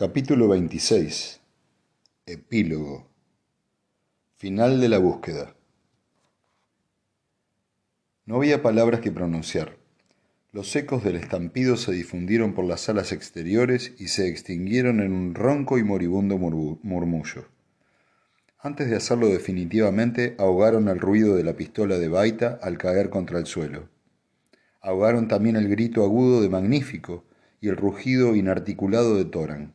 Capítulo 26 Epílogo Final de la búsqueda No había palabras que pronunciar. Los ecos del estampido se difundieron por las salas exteriores y se extinguieron en un ronco y moribundo murmullo. Antes de hacerlo definitivamente, ahogaron el ruido de la pistola de Baita al caer contra el suelo. Ahogaron también el grito agudo de Magnífico y el rugido inarticulado de Toran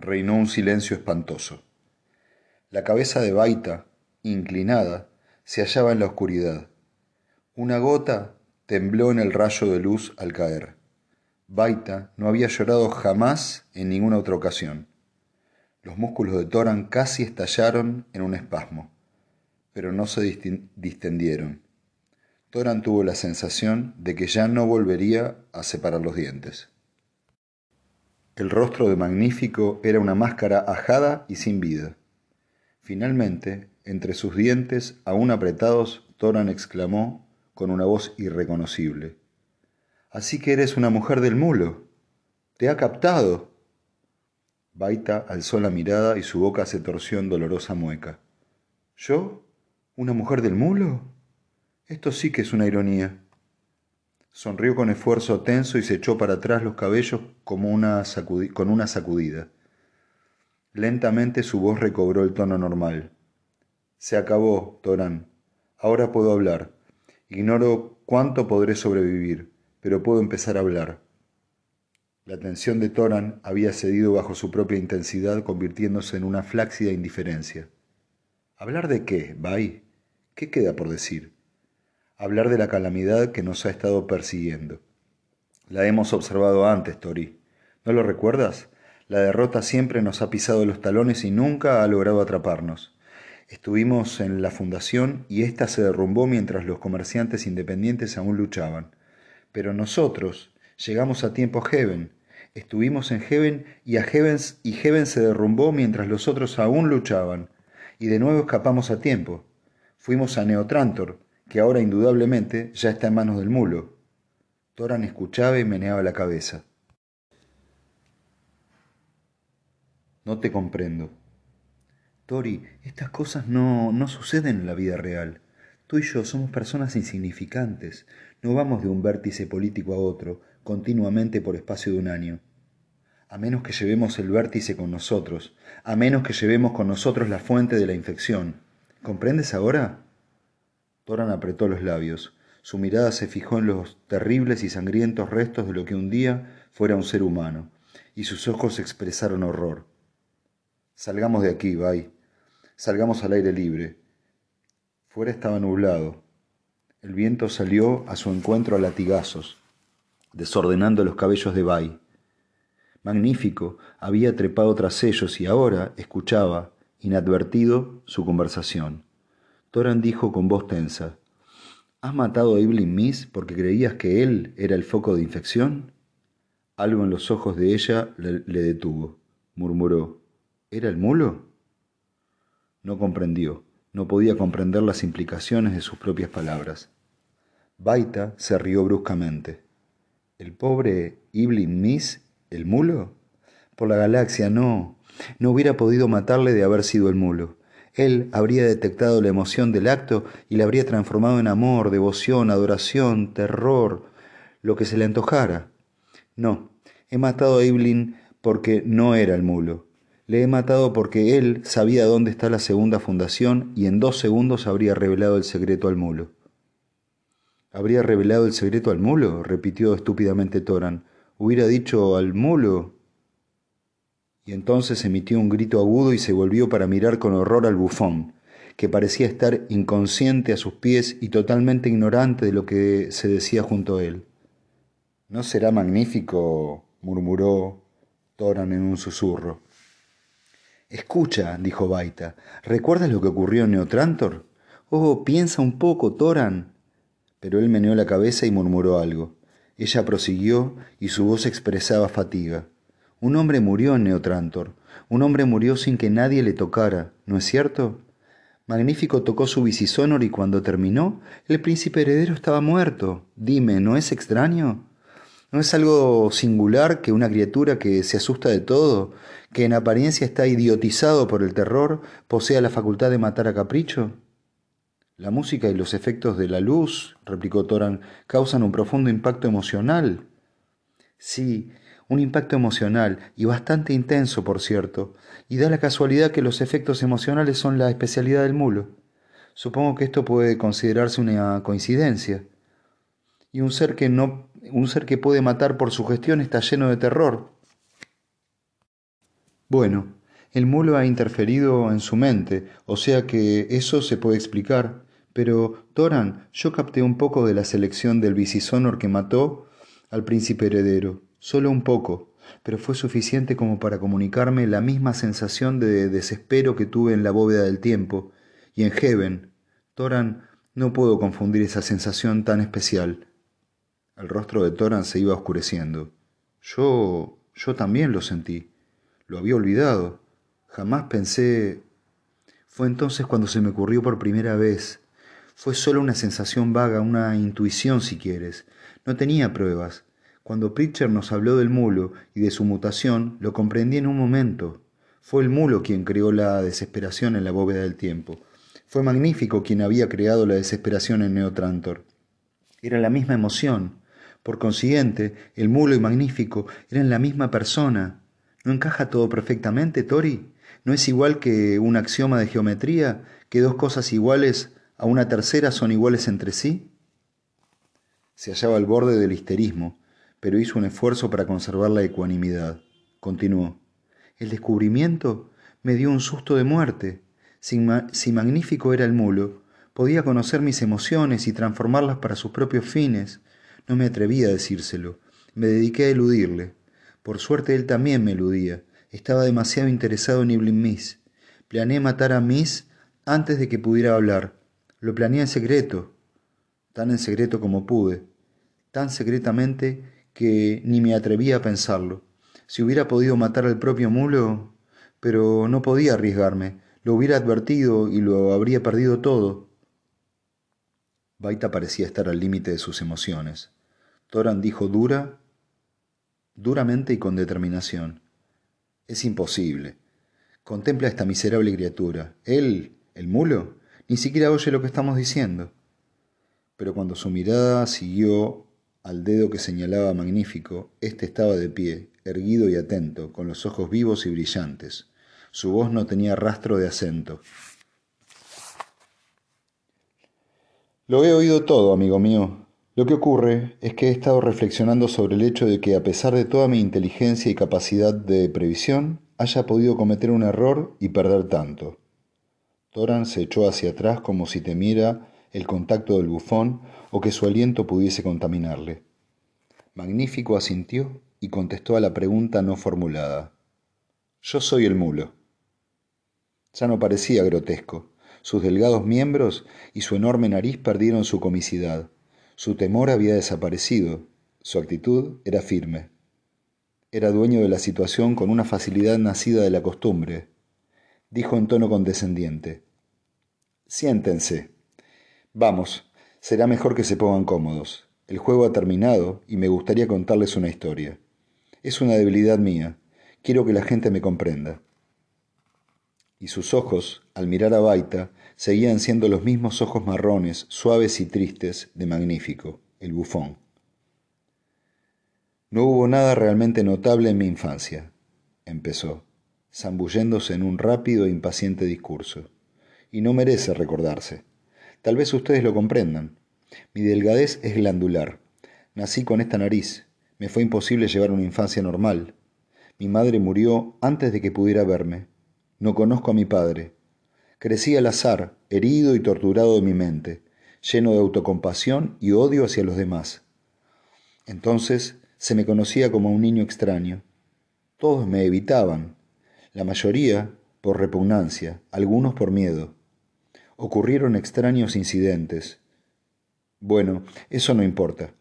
reinó un silencio espantoso. La cabeza de Baita, inclinada, se hallaba en la oscuridad. Una gota tembló en el rayo de luz al caer. Baita no había llorado jamás en ninguna otra ocasión. Los músculos de Toran casi estallaron en un espasmo, pero no se distendieron. Toran tuvo la sensación de que ya no volvería a separar los dientes. El rostro de Magnífico era una máscara ajada y sin vida. Finalmente, entre sus dientes, aún apretados, Toran exclamó con una voz irreconocible. Así que eres una mujer del mulo. Te ha captado. Baita alzó la mirada y su boca se torció en dolorosa mueca. ¿Yo? ¿Una mujer del mulo? Esto sí que es una ironía. Sonrió con esfuerzo tenso y se echó para atrás los cabellos como con una sacudida. Lentamente su voz recobró el tono normal. Se acabó, Torán. Ahora puedo hablar. Ignoro cuánto podré sobrevivir, pero puedo empezar a hablar. La tensión de Toran había cedido bajo su propia intensidad, convirtiéndose en una flácida indiferencia. ¿Hablar de qué, Bay? ¿Qué queda por decir? Hablar de la calamidad que nos ha estado persiguiendo. La hemos observado antes, Tori. ¿No lo recuerdas? La derrota siempre nos ha pisado los talones y nunca ha logrado atraparnos. Estuvimos en la fundación y ésta se derrumbó mientras los comerciantes independientes aún luchaban. Pero nosotros llegamos a tiempo a Heaven. Estuvimos en Heaven y a Heaven, y Heaven se derrumbó mientras los otros aún luchaban. Y de nuevo escapamos a tiempo. Fuimos a Neotrantor, que ahora indudablemente ya está en manos del mulo. Toran escuchaba y meneaba la cabeza. No te comprendo. Tori, estas cosas no, no suceden en la vida real. Tú y yo somos personas insignificantes. No vamos de un vértice político a otro, continuamente por espacio de un año. A menos que llevemos el vértice con nosotros, a menos que llevemos con nosotros la fuente de la infección. ¿Comprendes ahora? Toran apretó los labios. Su mirada se fijó en los terribles y sangrientos restos de lo que un día fuera un ser humano, y sus ojos expresaron horror. Salgamos de aquí, Bay. Salgamos al aire libre. Fuera estaba nublado. El viento salió a su encuentro a latigazos, desordenando los cabellos de Bay. Magnífico, había trepado tras ellos y ahora escuchaba, inadvertido, su conversación. Toran dijo con voz tensa, ¿Has matado a Evelyn Miss porque creías que él era el foco de infección? Algo en los ojos de ella le, detuvo. Murmuró, ¿era el mulo? No comprendió, no podía comprender las implicaciones de sus propias palabras. Baita se rió bruscamente. ¿El pobre Evelyn Miss, el mulo? Por la galaxia, no. No hubiera podido matarle de haber sido el mulo. Él habría detectado la emoción del acto y la habría transformado en amor, devoción, adoración, terror, lo que se le antojara. No, he matado a Evelyn porque no era el mulo. Le he matado porque él sabía dónde está la segunda fundación y en dos segundos habría revelado el secreto al mulo. ¿Habría revelado el secreto al mulo? repitió estúpidamente Toran. Hubiera dicho al mulo y entonces emitió un grito agudo y se volvió para mirar con horror al bufón, que parecía estar inconsciente a sus pies y totalmente ignorante de lo que se decía junto a él. ¿No será magnífico? murmuró Toran en un susurro. Escucha, dijo Baita, ¿recuerdas lo que ocurrió en Neotrantor? Oh, piensa un poco, Toran. Pero él meneó la cabeza y murmuró algo. Ella prosiguió y su voz expresaba fatiga. Un hombre murió en Neotrantor. Un hombre murió sin que nadie le tocara, ¿no es cierto? Magnífico tocó su bicisonor y cuando terminó, el príncipe heredero estaba muerto. Dime, ¿no es extraño? ¿No es algo singular que una criatura que se asusta de todo, que en apariencia está idiotizado por el terror, posea la facultad de matar a capricho? La música y los efectos de la luz, replicó Toran, causan un profundo impacto emocional. Sí, un impacto emocional, y bastante intenso, por cierto, y da la casualidad que los efectos emocionales son la especialidad del mulo. Supongo que esto puede considerarse una coincidencia. Y un ser que no un ser que puede matar por su gestión está lleno de terror. Bueno, el mulo ha interferido en su mente, o sea que eso se puede explicar. Pero, Toran, yo capté un poco de la selección del Vicisonor que mató al príncipe heredero, solo un poco, pero fue suficiente como para comunicarme la misma sensación de desespero que tuve en la bóveda del tiempo, y en Heaven. Toran, no puedo confundir esa sensación tan especial. El rostro de Toran se iba oscureciendo. Yo. yo también lo sentí. Lo había olvidado. Jamás pensé. Fue entonces cuando se me ocurrió por primera vez. Fue solo una sensación vaga, una intuición si quieres. No tenía pruebas. Cuando Pritcher nos habló del mulo y de su mutación, lo comprendí en un momento. Fue el mulo quien creó la desesperación en la bóveda del tiempo. Fue magnífico quien había creado la desesperación en Neotrantor. Era la misma emoción, por consiguiente, el mulo y magnífico eran la misma persona. ¿No encaja todo perfectamente, Tori? ¿No es igual que un axioma de geometría, que dos cosas iguales a una tercera son iguales entre sí? Se hallaba al borde del histerismo, pero hizo un esfuerzo para conservar la ecuanimidad. Continuó. El descubrimiento me dio un susto de muerte. Si, magnífico era el mulo, podía conocer mis emociones y transformarlas para sus propios fines. No me atreví a decírselo. Me dediqué a eludirle. Por suerte él también me eludía. Estaba demasiado interesado en Evelyn Miss. Planeé matar a Miss antes de que pudiera hablar. Lo planeé en secreto, tan en secreto como pude, tan secretamente que ni me atreví a pensarlo. Si hubiera podido matar al propio mulo, pero no podía arriesgarme. Lo hubiera advertido y lo habría perdido todo. Baita parecía estar al límite de sus emociones. Toran dijo dura, duramente y con determinación. Es imposible. Contempla a esta miserable criatura. Él, el mulo, ni siquiera oye lo que estamos diciendo. Pero cuando su mirada siguió al dedo que señalaba magnífico, éste estaba de pie, erguido y atento, con los ojos vivos y brillantes. Su voz no tenía rastro de acento. Lo he oído todo, amigo mío. Lo que ocurre es que he estado reflexionando sobre el hecho de que a pesar de toda mi inteligencia y capacidad de previsión, haya podido cometer un error y perder tanto. Toran se echó hacia atrás como si temiera el contacto del bufón o que su aliento pudiese contaminarle. Magnífico asintió y contestó a la pregunta no formulada. Yo soy el mulo. Ya no parecía grotesco. Sus delgados miembros y su enorme nariz perdieron su comicidad. Su temor había desaparecido. Su actitud era firme. Era dueño de la situación con una facilidad nacida de la costumbre. Dijo en tono condescendiente. Siéntense. Vamos, será mejor que se pongan cómodos. El juego ha terminado y me gustaría contarles una historia. Es una debilidad mía. Quiero que la gente me comprenda y sus ojos, al mirar a Baita, seguían siendo los mismos ojos marrones, suaves y tristes de Magnífico, el bufón. No hubo nada realmente notable en mi infancia, empezó, zambulléndose en un rápido e impaciente discurso, y no merece recordarse. Tal vez ustedes lo comprendan. Mi delgadez es glandular. Nací con esta nariz. Me fue imposible llevar una infancia normal. Mi madre murió antes de que pudiera verme, no conozco a mi padre. Crecí al azar, herido y torturado de mi mente, lleno de autocompasión y odio hacia los demás. Entonces se me conocía como un niño extraño. Todos me evitaban, la mayoría por repugnancia, algunos por miedo. Ocurrieron extraños incidentes. Bueno, eso no importa.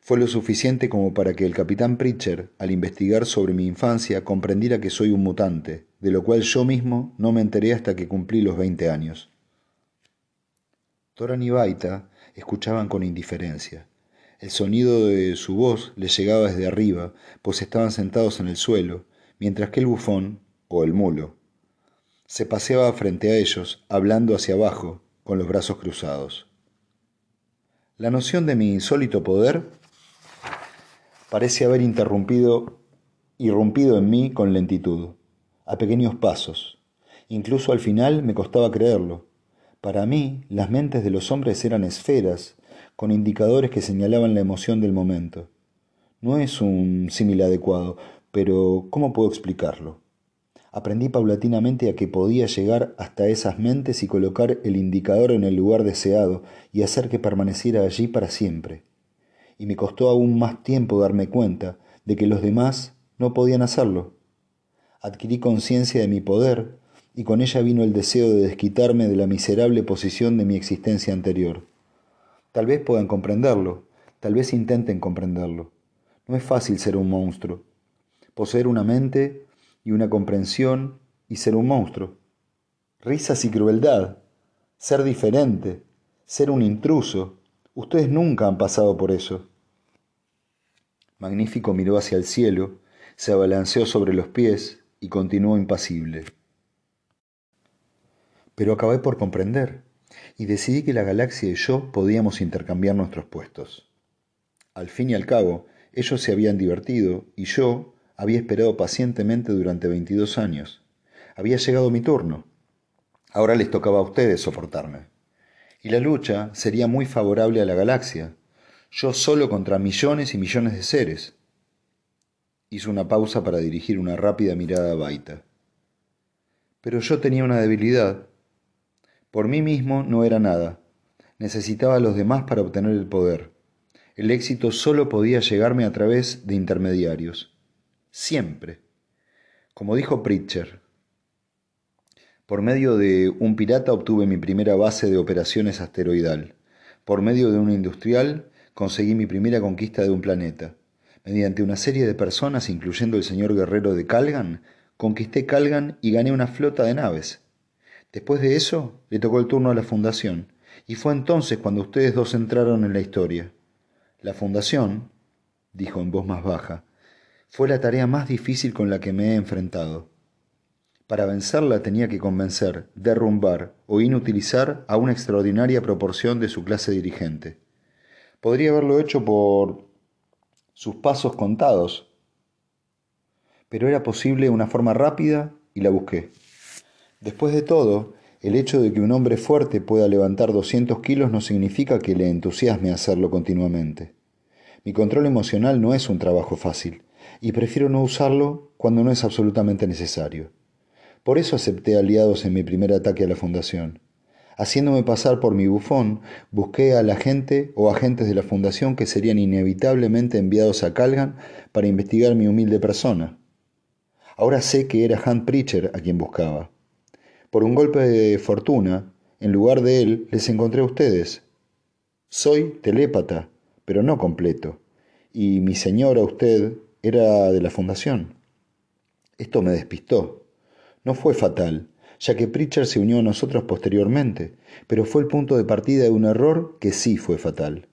Fue lo suficiente como para que el capitán Pritcher, al investigar sobre mi infancia, comprendiera que soy un mutante, de lo cual yo mismo no me enteré hasta que cumplí los veinte años. Toran y Baita escuchaban con indiferencia. El sonido de su voz les llegaba desde arriba, pues estaban sentados en el suelo, mientras que el bufón, o el mulo, se paseaba frente a ellos, hablando hacia abajo, con los brazos cruzados. La noción de mi insólito poder parece haber interrumpido, irrumpido en mí con lentitud, a pequeños pasos. Incluso al final me costaba creerlo. Para mí, las mentes de los hombres eran esferas, con indicadores que señalaban la emoción del momento. No es un símil adecuado, pero ¿cómo puedo explicarlo? Aprendí paulatinamente a que podía llegar hasta esas mentes y colocar el indicador en el lugar deseado y hacer que permaneciera allí para siempre. Y me costó aún más tiempo darme cuenta de que los demás no podían hacerlo. Adquirí conciencia de mi poder y con ella vino el deseo de desquitarme de la miserable posición de mi existencia anterior. Tal vez puedan comprenderlo, tal vez intenten comprenderlo. No es fácil ser un monstruo. Poseer una mente y una comprensión y ser un monstruo. Risas y crueldad, ser diferente, ser un intruso. Ustedes nunca han pasado por eso. Magnífico miró hacia el cielo, se abalanceó sobre los pies y continuó impasible. Pero acabé por comprender y decidí que la galaxia y yo podíamos intercambiar nuestros puestos. Al fin y al cabo, ellos se habían divertido y yo había esperado pacientemente durante 22 años. Había llegado mi turno. Ahora les tocaba a ustedes soportarme. Y la lucha sería muy favorable a la galaxia, yo solo contra millones y millones de seres. Hizo una pausa para dirigir una rápida mirada a Baita. Pero yo tenía una debilidad. Por mí mismo no era nada. Necesitaba a los demás para obtener el poder. El éxito solo podía llegarme a través de intermediarios siempre. Como dijo Pritcher, por medio de un pirata obtuve mi primera base de operaciones asteroidal. Por medio de un industrial conseguí mi primera conquista de un planeta. Mediante una serie de personas, incluyendo el señor guerrero de Calgan, conquisté Calgan y gané una flota de naves. Después de eso, le tocó el turno a la Fundación, y fue entonces cuando ustedes dos entraron en la historia. La Fundación, dijo en voz más baja, fue la tarea más difícil con la que me he enfrentado. Para vencerla tenía que convencer, derrumbar o inutilizar a una extraordinaria proporción de su clase dirigente. Podría haberlo hecho por sus pasos contados, pero era posible una forma rápida y la busqué. Después de todo, el hecho de que un hombre fuerte pueda levantar 200 kilos no significa que le entusiasme hacerlo continuamente. Mi control emocional no es un trabajo fácil y prefiero no usarlo cuando no es absolutamente necesario. Por eso acepté aliados en mi primer ataque a la fundación. Haciéndome pasar por mi bufón, busqué a la gente o agentes de la fundación que serían inevitablemente enviados a Calgan para investigar mi humilde persona. Ahora sé que era Hunt Preacher a quien buscaba. Por un golpe de fortuna, en lugar de él, les encontré a ustedes. Soy telépata, pero no completo, y mi señora usted era de la fundación. Esto me despistó. No fue fatal, ya que Pritchard se unió a nosotros posteriormente, pero fue el punto de partida de un error que sí fue fatal.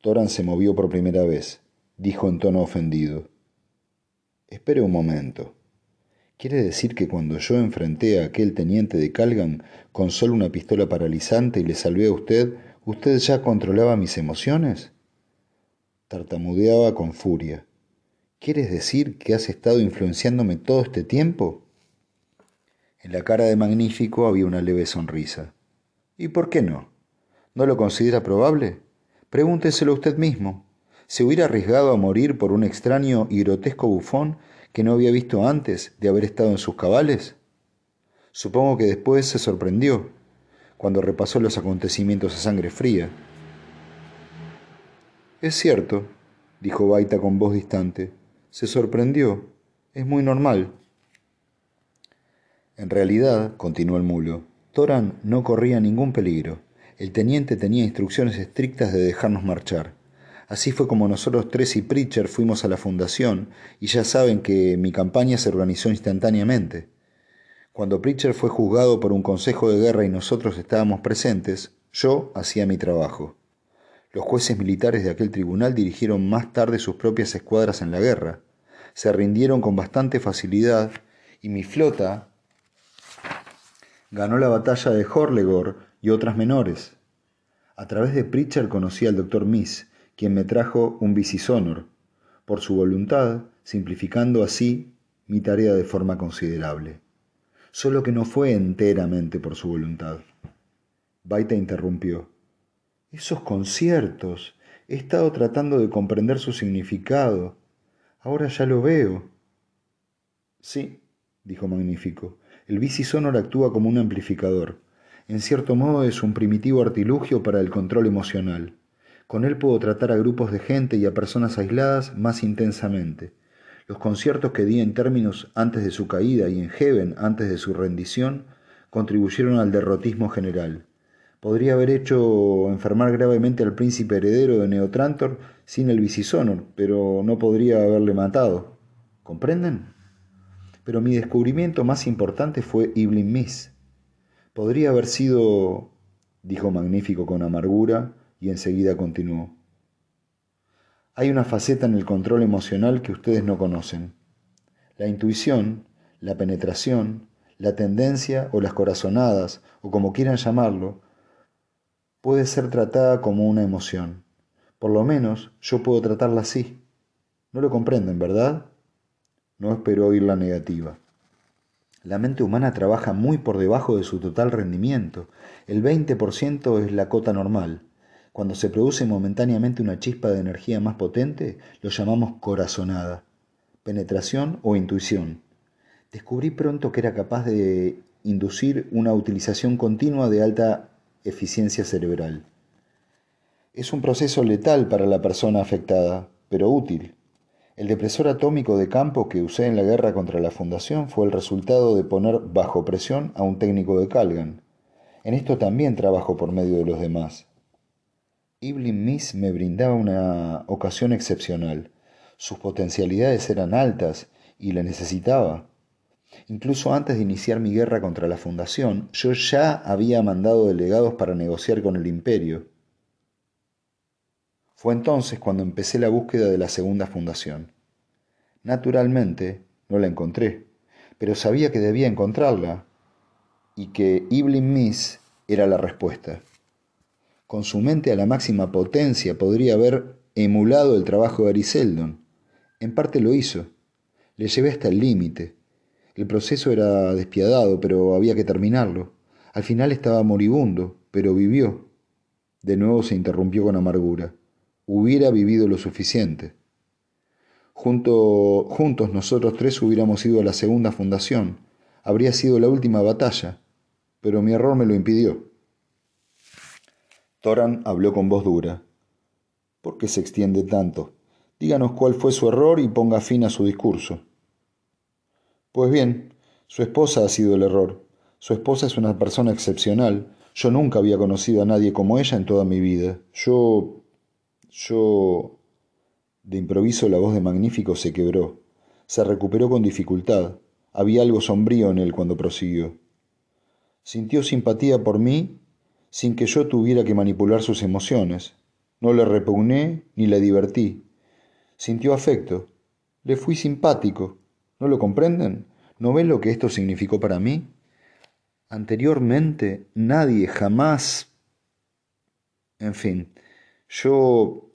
Toran se movió por primera vez, dijo en tono ofendido. Espere un momento. ¿Quiere decir que cuando yo enfrenté a aquel teniente de Calgan con solo una pistola paralizante y le salvé a usted, usted ya controlaba mis emociones? Tartamudeaba con furia. ¿Quieres decir que has estado influenciándome todo este tiempo? En la cara de Magnífico había una leve sonrisa. ¿Y por qué no? ¿No lo considera probable? Pregúnteselo usted mismo. ¿Se hubiera arriesgado a morir por un extraño y grotesco bufón que no había visto antes de haber estado en sus cabales? Supongo que después se sorprendió, cuando repasó los acontecimientos a sangre fría. Es cierto, dijo Baita con voz distante. Se sorprendió. Es muy normal. En realidad, continuó el mulo, Toran no corría ningún peligro. El teniente tenía instrucciones estrictas de dejarnos marchar. Así fue como nosotros tres y Pritcher fuimos a la fundación, y ya saben que mi campaña se organizó instantáneamente. Cuando Pritcher fue juzgado por un consejo de guerra y nosotros estábamos presentes, yo hacía mi trabajo. Los jueces militares de aquel tribunal dirigieron más tarde sus propias escuadras en la guerra. Se rindieron con bastante facilidad y mi flota ganó la batalla de Horlegor y otras menores. A través de Pritchard conocí al doctor Miss, quien me trajo un Honor, por su voluntad, simplificando así mi tarea de forma considerable. Solo que no fue enteramente por su voluntad. Baita interrumpió. Esos conciertos. He estado tratando de comprender su significado. Ahora ya lo veo. Sí, dijo Magnífico. El bici-sonor actúa como un amplificador. En cierto modo es un primitivo artilugio para el control emocional. Con él puedo tratar a grupos de gente y a personas aisladas más intensamente. Los conciertos que di en términos antes de su caída y en Heaven antes de su rendición contribuyeron al derrotismo general. Podría haber hecho enfermar gravemente al príncipe heredero de Neotrantor sin el Vicisonor, pero no podría haberle matado. ¿Comprenden? Pero mi descubrimiento más importante fue Evelyn Miss. Podría haber sido, dijo Magnífico con amargura, y enseguida continuó. Hay una faceta en el control emocional que ustedes no conocen. La intuición, la penetración, la tendencia o las corazonadas, o como quieran llamarlo, puede ser tratada como una emoción. Por lo menos yo puedo tratarla así. No lo comprenden, ¿verdad? No espero oír la negativa. La mente humana trabaja muy por debajo de su total rendimiento. El 20% es la cota normal. Cuando se produce momentáneamente una chispa de energía más potente, lo llamamos corazonada, penetración o intuición. Descubrí pronto que era capaz de inducir una utilización continua de alta eficiencia cerebral. Es un proceso letal para la persona afectada, pero útil. El depresor atómico de campo que usé en la guerra contra la Fundación fue el resultado de poner bajo presión a un técnico de Calgan. En esto también trabajo por medio de los demás. Evelyn Miss me brindaba una ocasión excepcional. Sus potencialidades eran altas y la necesitaba. Incluso antes de iniciar mi guerra contra la Fundación, yo ya había mandado delegados para negociar con el imperio. Fue entonces cuando empecé la búsqueda de la segunda fundación. Naturalmente, no la encontré, pero sabía que debía encontrarla y que Evelyn Miss era la respuesta. Con su mente a la máxima potencia podría haber emulado el trabajo de Ariseldon. En parte lo hizo. Le llevé hasta el límite. El proceso era despiadado, pero había que terminarlo. Al final estaba moribundo, pero vivió. De nuevo se interrumpió con amargura hubiera vivido lo suficiente. Junto, juntos nosotros tres hubiéramos ido a la segunda fundación. Habría sido la última batalla, pero mi error me lo impidió. Toran habló con voz dura. ¿Por qué se extiende tanto? Díganos cuál fue su error y ponga fin a su discurso. Pues bien, su esposa ha sido el error. Su esposa es una persona excepcional. Yo nunca había conocido a nadie como ella en toda mi vida. Yo yo... De improviso la voz de Magnífico se quebró. Se recuperó con dificultad. Había algo sombrío en él cuando prosiguió. Sintió simpatía por mí sin que yo tuviera que manipular sus emociones. No le repugné ni le divertí. Sintió afecto. Le fui simpático. ¿No lo comprenden? ¿No ven lo que esto significó para mí? Anteriormente nadie jamás... En fin, yo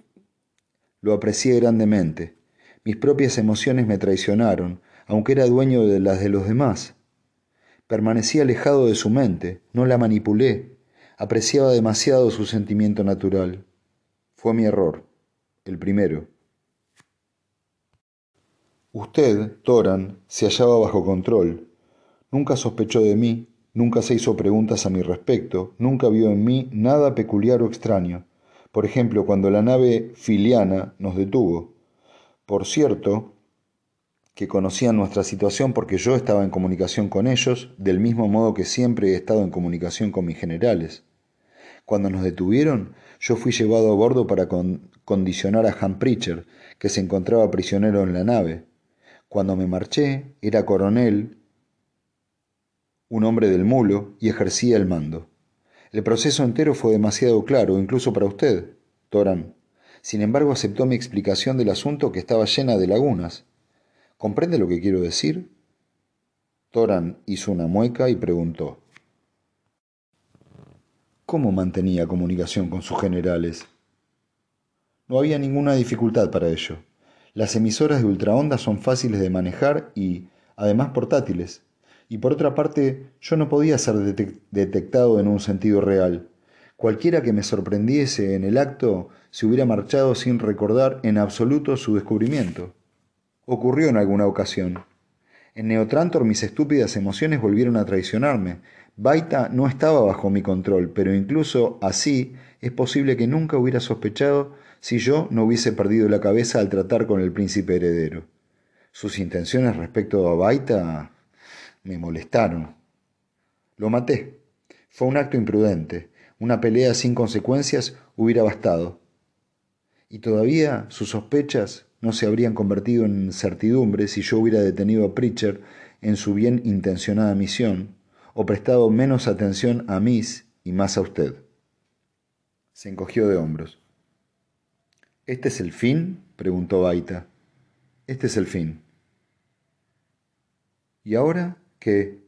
lo aprecié grandemente. Mis propias emociones me traicionaron, aunque era dueño de las de los demás. Permanecí alejado de su mente, no la manipulé, apreciaba demasiado su sentimiento natural. Fue mi error, el primero. Usted, Toran, se hallaba bajo control. Nunca sospechó de mí, nunca se hizo preguntas a mi respecto, nunca vio en mí nada peculiar o extraño por ejemplo, cuando la nave filiana nos detuvo. Por cierto, que conocían nuestra situación porque yo estaba en comunicación con ellos, del mismo modo que siempre he estado en comunicación con mis generales. Cuando nos detuvieron, yo fui llevado a bordo para condicionar a Han Pritchard, que se encontraba prisionero en la nave. Cuando me marché, era coronel, un hombre del mulo, y ejercía el mando. El proceso entero fue demasiado claro, incluso para usted. Toran. Sin embargo, aceptó mi explicación del asunto que estaba llena de lagunas. ¿Comprende lo que quiero decir? Toran hizo una mueca y preguntó. ¿Cómo mantenía comunicación con sus generales? No había ninguna dificultad para ello. Las emisoras de ultraondas son fáciles de manejar y, además, portátiles. Y por otra parte, yo no podía ser detectado en un sentido real. Cualquiera que me sorprendiese en el acto se hubiera marchado sin recordar en absoluto su descubrimiento. Ocurrió en alguna ocasión. En Neotrantor mis estúpidas emociones volvieron a traicionarme. Baita no estaba bajo mi control, pero incluso así es posible que nunca hubiera sospechado si yo no hubiese perdido la cabeza al tratar con el príncipe heredero. Sus intenciones respecto a Baita me molestaron. Lo maté. Fue un acto imprudente. Una pelea sin consecuencias hubiera bastado. Y todavía sus sospechas no se habrían convertido en certidumbre si yo hubiera detenido a Pritchard en su bien intencionada misión, o prestado menos atención a Miss y más a usted. Se encogió de hombros. ¿Este es el fin? preguntó Baita. Este es el fin. ¿Y ahora qué?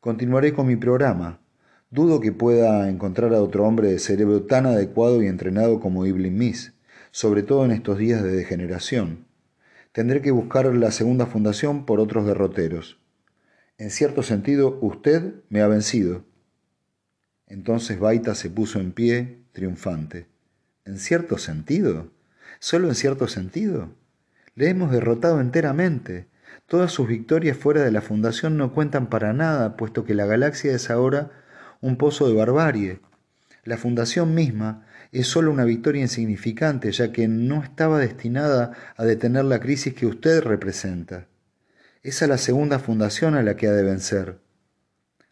Continuaré con mi programa. Dudo que pueda encontrar a otro hombre de cerebro tan adecuado y entrenado como Evelyn Miss, sobre todo en estos días de degeneración. Tendré que buscar la segunda fundación por otros derroteros. En cierto sentido, usted me ha vencido. Entonces Baita se puso en pie, triunfante. ¿En cierto sentido? ¿Solo en cierto sentido? Le hemos derrotado enteramente. Todas sus victorias fuera de la Fundación no cuentan para nada, puesto que la galaxia es ahora un pozo de barbarie. La Fundación misma es solo una victoria insignificante, ya que no estaba destinada a detener la crisis que usted representa. Es a la segunda fundación a la que ha de vencer.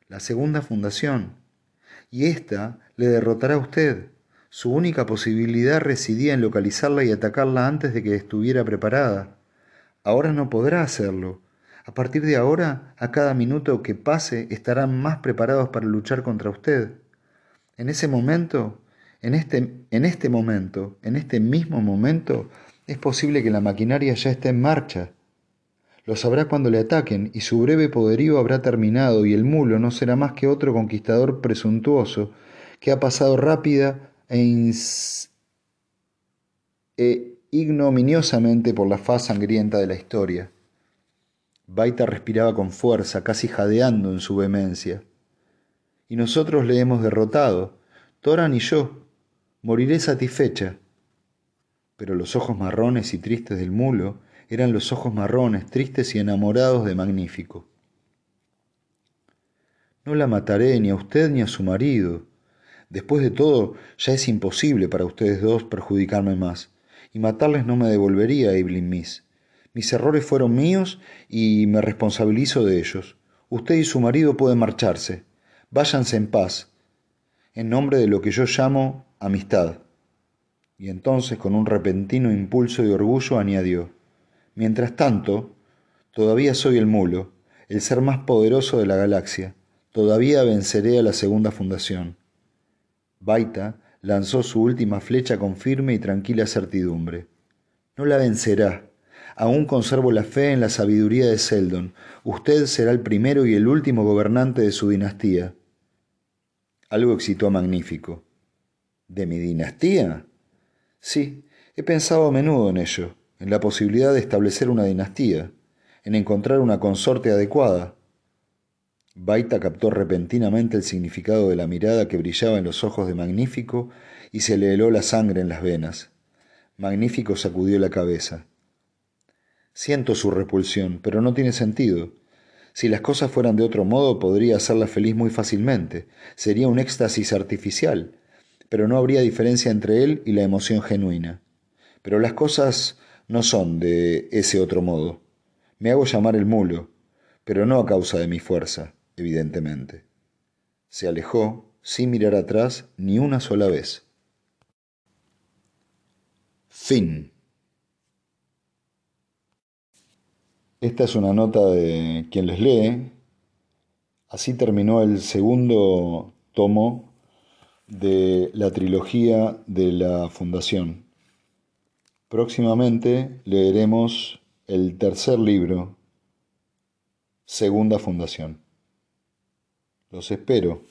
La segunda fundación. Y ésta le derrotará a usted. Su única posibilidad residía en localizarla y atacarla antes de que estuviera preparada. Ahora no podrá hacerlo. A partir de ahora, a cada minuto que pase, estarán más preparados para luchar contra usted. En ese momento, en este, en este momento, en este mismo momento, es posible que la maquinaria ya esté en marcha. Lo sabrá cuando le ataquen y su breve poderío habrá terminado y el mulo no será más que otro conquistador presuntuoso que ha pasado rápida e, e, ignominiosamente por la faz sangrienta de la historia. Baita respiraba con fuerza, casi jadeando en su vehemencia. Y nosotros le hemos derrotado, Toran y yo. Moriré satisfecha. Pero los ojos marrones y tristes del mulo eran los ojos marrones, tristes y enamorados de Magnífico. No la mataré ni a usted ni a su marido, Después de todo, ya es imposible para ustedes dos perjudicarme más, y matarles no me devolvería a Evelyn Miss. Mis errores fueron míos y me responsabilizo de ellos. Usted y su marido pueden marcharse. Váyanse en paz, en nombre de lo que yo llamo amistad. Y entonces, con un repentino impulso de orgullo, añadió, Mientras tanto, todavía soy el mulo, el ser más poderoso de la galaxia. Todavía venceré a la segunda fundación. Baita lanzó su última flecha con firme y tranquila certidumbre. No la vencerá. Aún conservo la fe en la sabiduría de Seldon. Usted será el primero y el último gobernante de su dinastía. Algo excitó a Magnífico. ¿De mi dinastía? Sí, he pensado a menudo en ello, en la posibilidad de establecer una dinastía, en encontrar una consorte adecuada. Baita captó repentinamente el significado de la mirada que brillaba en los ojos de Magnífico y se le heló la sangre en las venas. Magnífico sacudió la cabeza. Siento su repulsión, pero no tiene sentido. Si las cosas fueran de otro modo, podría hacerla feliz muy fácilmente. Sería un éxtasis artificial, pero no habría diferencia entre él y la emoción genuina. Pero las cosas no son de ese otro modo. Me hago llamar el mulo, pero no a causa de mi fuerza evidentemente. Se alejó sin mirar atrás ni una sola vez. Fin. Esta es una nota de quien les lee. Así terminó el segundo tomo de la trilogía de la Fundación. Próximamente leeremos el tercer libro, Segunda Fundación. Los espero.